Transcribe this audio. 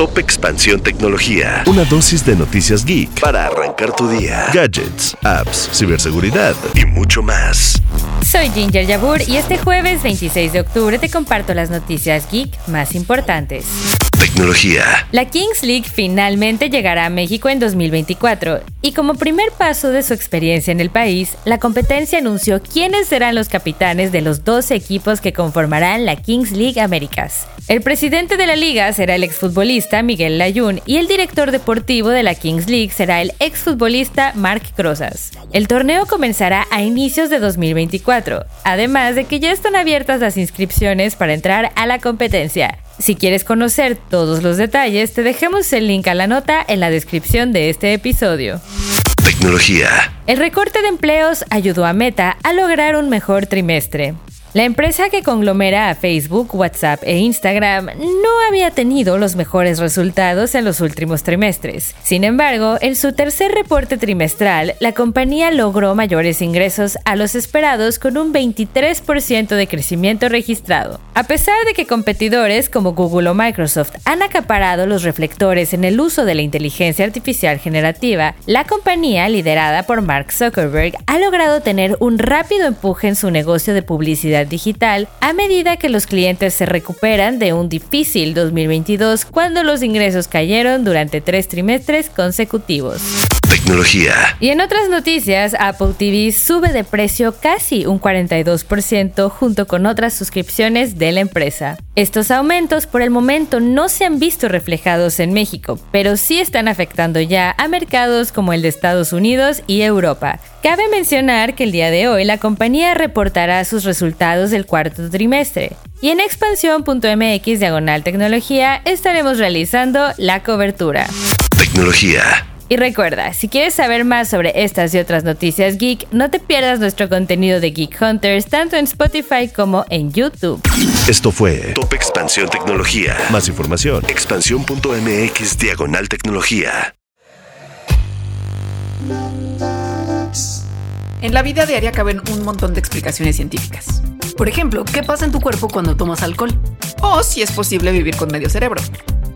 Top Expansión Tecnología. Una dosis de noticias geek para arrancar tu día. Gadgets, apps, ciberseguridad y mucho más. Soy Ginger Yabur y este jueves 26 de octubre te comparto las noticias geek más importantes. Tecnología. La Kings League finalmente llegará a México en 2024 y como primer paso de su experiencia en el país, la competencia anunció quiénes serán los capitanes de los 12 equipos que conformarán la Kings League Américas. El presidente de la liga será el exfutbolista Miguel Layún y el director deportivo de la Kings League será el exfutbolista Mark Crozas. El torneo comenzará a inicios de 2024, además de que ya están abiertas las inscripciones para entrar a la competencia. Si quieres conocer todos los detalles, te dejamos el link a la nota en la descripción de este episodio. Tecnología. El recorte de empleos ayudó a Meta a lograr un mejor trimestre. La empresa que conglomera a Facebook, WhatsApp e Instagram no había tenido los mejores resultados en los últimos trimestres. Sin embargo, en su tercer reporte trimestral, la compañía logró mayores ingresos a los esperados con un 23% de crecimiento registrado. A pesar de que competidores como Google o Microsoft han acaparado los reflectores en el uso de la inteligencia artificial generativa, la compañía, liderada por Mark Zuckerberg, ha logrado tener un rápido empuje en su negocio de digital a medida que los clientes se recuperan de un difícil 2022 cuando los ingresos cayeron durante tres trimestres consecutivos. Tecnología. Y en otras noticias, Apple TV sube de precio casi un 42% junto con otras suscripciones de la empresa. Estos aumentos por el momento no se han visto reflejados en México, pero sí están afectando ya a mercados como el de Estados Unidos y Europa. Cabe mencionar que el día de hoy la compañía reportará sus resultados del cuarto trimestre. Y en expansión.mx diagonal tecnología estaremos realizando la cobertura. Tecnología. Y recuerda, si quieres saber más sobre estas y otras noticias geek, no te pierdas nuestro contenido de Geek Hunters tanto en Spotify como en YouTube. Esto fue Top Expansión Tecnología. Más información. Expansión.mx diagonal tecnología. En la vida diaria caben un montón de explicaciones científicas. Por ejemplo, ¿qué pasa en tu cuerpo cuando tomas alcohol? O si es posible vivir con medio cerebro.